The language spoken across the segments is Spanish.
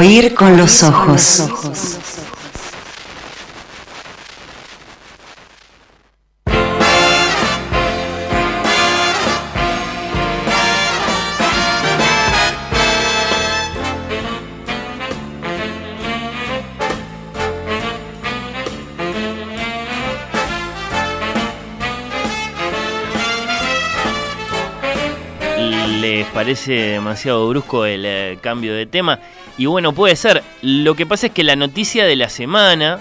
Oír con los ojos. Les parece demasiado brusco el eh, cambio de tema. Y bueno, puede ser. Lo que pasa es que la noticia de la semana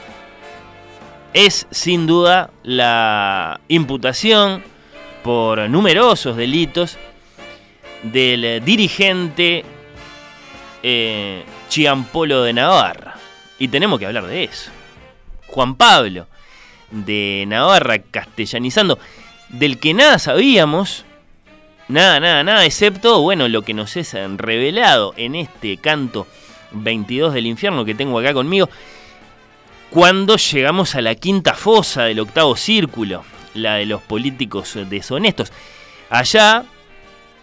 es sin duda la imputación por numerosos delitos del dirigente eh, Chiampolo de Navarra. Y tenemos que hablar de eso. Juan Pablo de Navarra, castellanizando, del que nada sabíamos, Nada, nada, nada, excepto, bueno, lo que nos es revelado en este canto 22 del infierno que tengo acá conmigo, cuando llegamos a la quinta fosa del octavo círculo, la de los políticos deshonestos. Allá,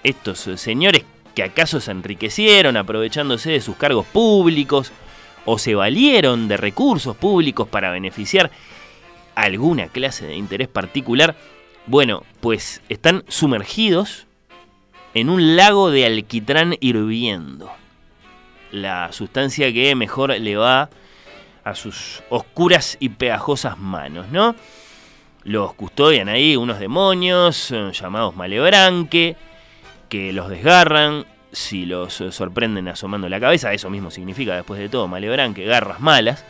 estos señores que acaso se enriquecieron aprovechándose de sus cargos públicos o se valieron de recursos públicos para beneficiar alguna clase de interés particular, bueno, pues están sumergidos en un lago de alquitrán hirviendo. La sustancia que mejor le va a sus oscuras y pegajosas manos, ¿no? Los custodian ahí unos demonios eh, llamados malebranque, que los desgarran si los sorprenden asomando la cabeza. Eso mismo significa, después de todo, malebranque, garras malas.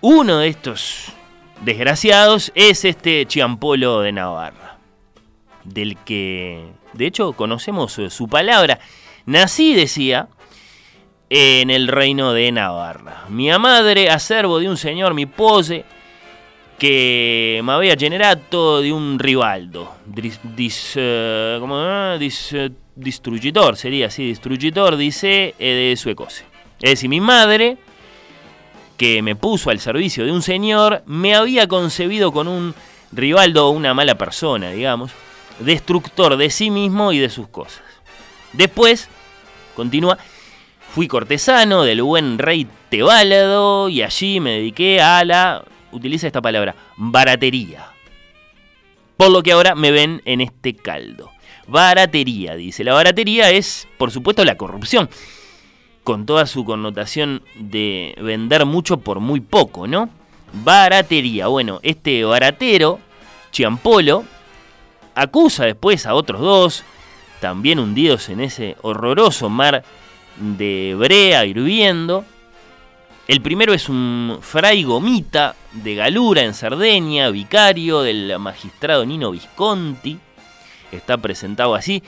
Uno de estos desgraciados es este Chiampolo de Navarra, del que de hecho, conocemos eh, su palabra. Nací, decía, en el reino de Navarra. Mi madre, acervo de un señor, mi pose, que me había generado de un rivaldo. Dis, eh, ¿cómo, dis, eh, sería así, destructor, dice, de suecose. Es decir, mi madre, que me puso al servicio de un señor, me había concebido con un rivaldo una mala persona, digamos destructor de sí mismo y de sus cosas. Después, continúa, fui cortesano del buen rey Tebálado y allí me dediqué a la, utiliza esta palabra, baratería. Por lo que ahora me ven en este caldo. Baratería, dice. La baratería es, por supuesto, la corrupción. Con toda su connotación de vender mucho por muy poco, ¿no? Baratería. Bueno, este baratero, Chiampolo, acusa después a otros dos, también hundidos en ese horroroso mar de brea hirviendo. El primero es un fray gomita de Galura en Sardeña, vicario del magistrado Nino Visconti. Está presentado así,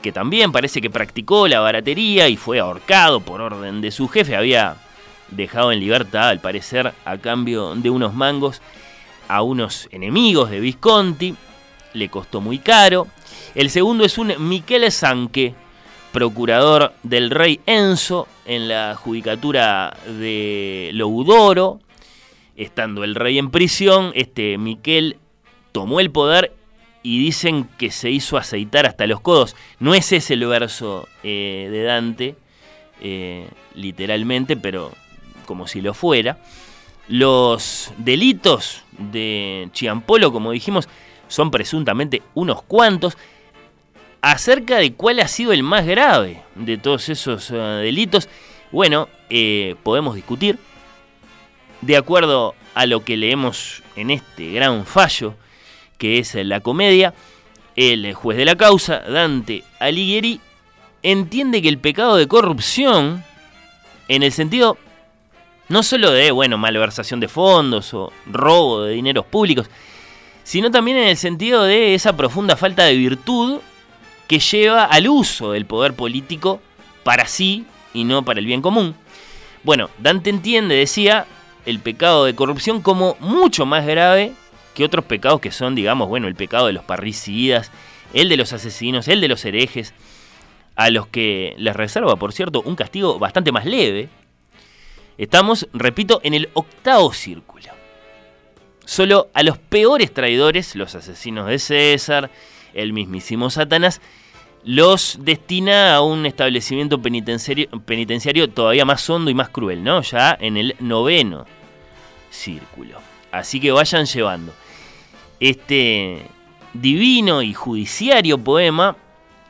que también parece que practicó la baratería y fue ahorcado por orden de su jefe. Había dejado en libertad, al parecer, a cambio de unos mangos a unos enemigos de Visconti le costó muy caro. El segundo es un Michele Sanque, procurador del rey Enzo en la judicatura de Loudoro. Estando el rey en prisión, este Miquel tomó el poder y dicen que se hizo aceitar hasta los codos. No es ese el verso eh, de Dante, eh, literalmente, pero como si lo fuera. Los delitos de Chiampolo, como dijimos, son presuntamente unos cuantos, acerca de cuál ha sido el más grave de todos esos eh, delitos, bueno, eh, podemos discutir. De acuerdo a lo que leemos en este gran fallo, que es la comedia, el juez de la causa, Dante Alighieri, entiende que el pecado de corrupción, en el sentido no solo de, bueno, malversación de fondos o robo de dineros públicos, sino también en el sentido de esa profunda falta de virtud que lleva al uso del poder político para sí y no para el bien común. Bueno, Dante entiende, decía, el pecado de corrupción como mucho más grave que otros pecados que son, digamos, bueno, el pecado de los parricidas, el de los asesinos, el de los herejes, a los que les reserva, por cierto, un castigo bastante más leve. Estamos, repito, en el octavo círculo. Solo a los peores traidores, los asesinos de César, el mismísimo Satanás, los destina a un establecimiento penitenciario, todavía más hondo y más cruel, ¿no? Ya en el noveno círculo. Así que vayan llevando. Este divino y judiciario poema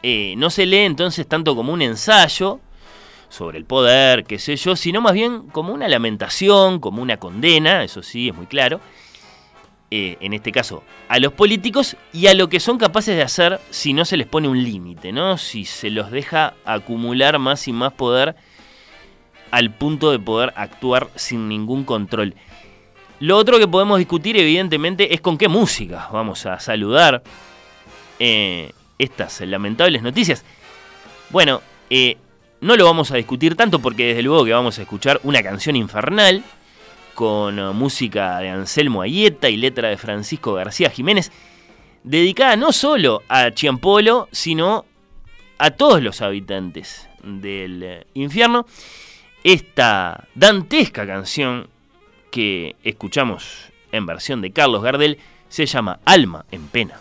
eh, no se lee entonces tanto como un ensayo sobre el poder, qué sé yo, sino más bien como una lamentación, como una condena, eso sí, es muy claro, eh, en este caso, a los políticos y a lo que son capaces de hacer si no se les pone un límite, ¿no? Si se los deja acumular más y más poder al punto de poder actuar sin ningún control. Lo otro que podemos discutir, evidentemente, es con qué música vamos a saludar eh, estas lamentables noticias. Bueno, eh, no lo vamos a discutir tanto porque desde luego que vamos a escuchar una canción infernal con uh, música de Anselmo Ayeta y letra de Francisco García Jiménez, dedicada no solo a Chiampolo, sino a todos los habitantes del eh, infierno. Esta dantesca canción que escuchamos en versión de Carlos Gardel se llama Alma en Pena.